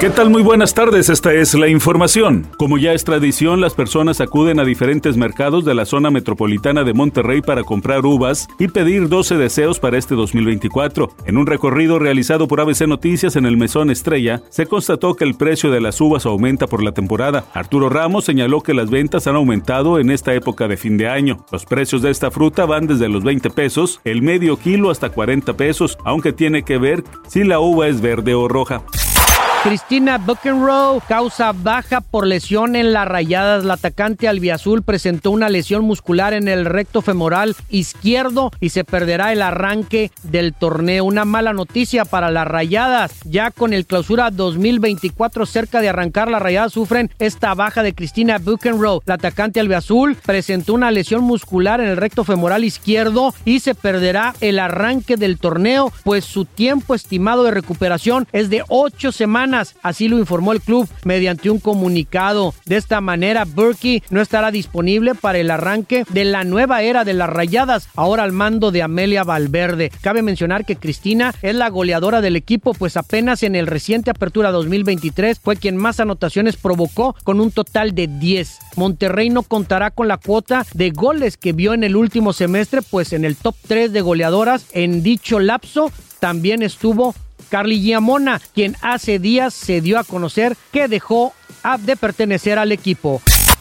¿Qué tal? Muy buenas tardes, esta es la información. Como ya es tradición, las personas acuden a diferentes mercados de la zona metropolitana de Monterrey para comprar uvas y pedir 12 deseos para este 2024. En un recorrido realizado por ABC Noticias en el Mesón Estrella, se constató que el precio de las uvas aumenta por la temporada. Arturo Ramos señaló que las ventas han aumentado en esta época de fin de año. Los precios de esta fruta van desde los 20 pesos, el medio kilo hasta 40 pesos, aunque tiene que ver si la uva es verde o roja. Cristina Buckenroe causa baja por lesión en las rayadas. La atacante albiazul presentó una lesión muscular en el recto femoral izquierdo y se perderá el arranque del torneo. Una mala noticia para las rayadas. Ya con el clausura 2024 cerca de arrancar, las rayadas sufren esta baja de Cristina Buckenroe. La atacante albiazul presentó una lesión muscular en el recto femoral izquierdo y se perderá el arranque del torneo, pues su tiempo estimado de recuperación es de ocho semanas así lo informó el club mediante un comunicado. De esta manera, Burkey no estará disponible para el arranque de la nueva era de las rayadas, ahora al mando de Amelia Valverde. Cabe mencionar que Cristina es la goleadora del equipo, pues apenas en el reciente Apertura 2023 fue quien más anotaciones provocó con un total de 10. Monterrey no contará con la cuota de goles que vio en el último semestre, pues en el top 3 de goleadoras en dicho lapso también estuvo Carly Giamona, quien hace días se dio a conocer que dejó de pertenecer al equipo.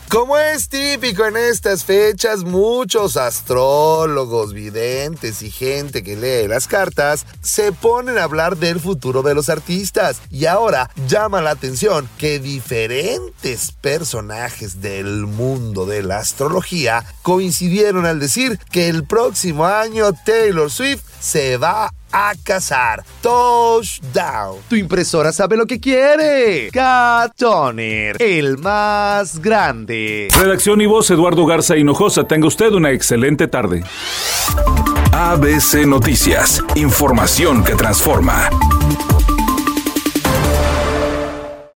Como es típico en estas fechas, muchos astrólogos, videntes y gente que lee las cartas se ponen a hablar del futuro de los artistas. Y ahora llama la atención que diferentes personajes del mundo de la astrología coincidieron al decir que el próximo año Taylor Swift se va a casar. Touchdown. Tu impresora sabe lo que quiere. Cat Toner, el más grande. Redacción y voz Eduardo Garza Hinojosa. Tenga usted una excelente tarde. ABC Noticias. Información que transforma.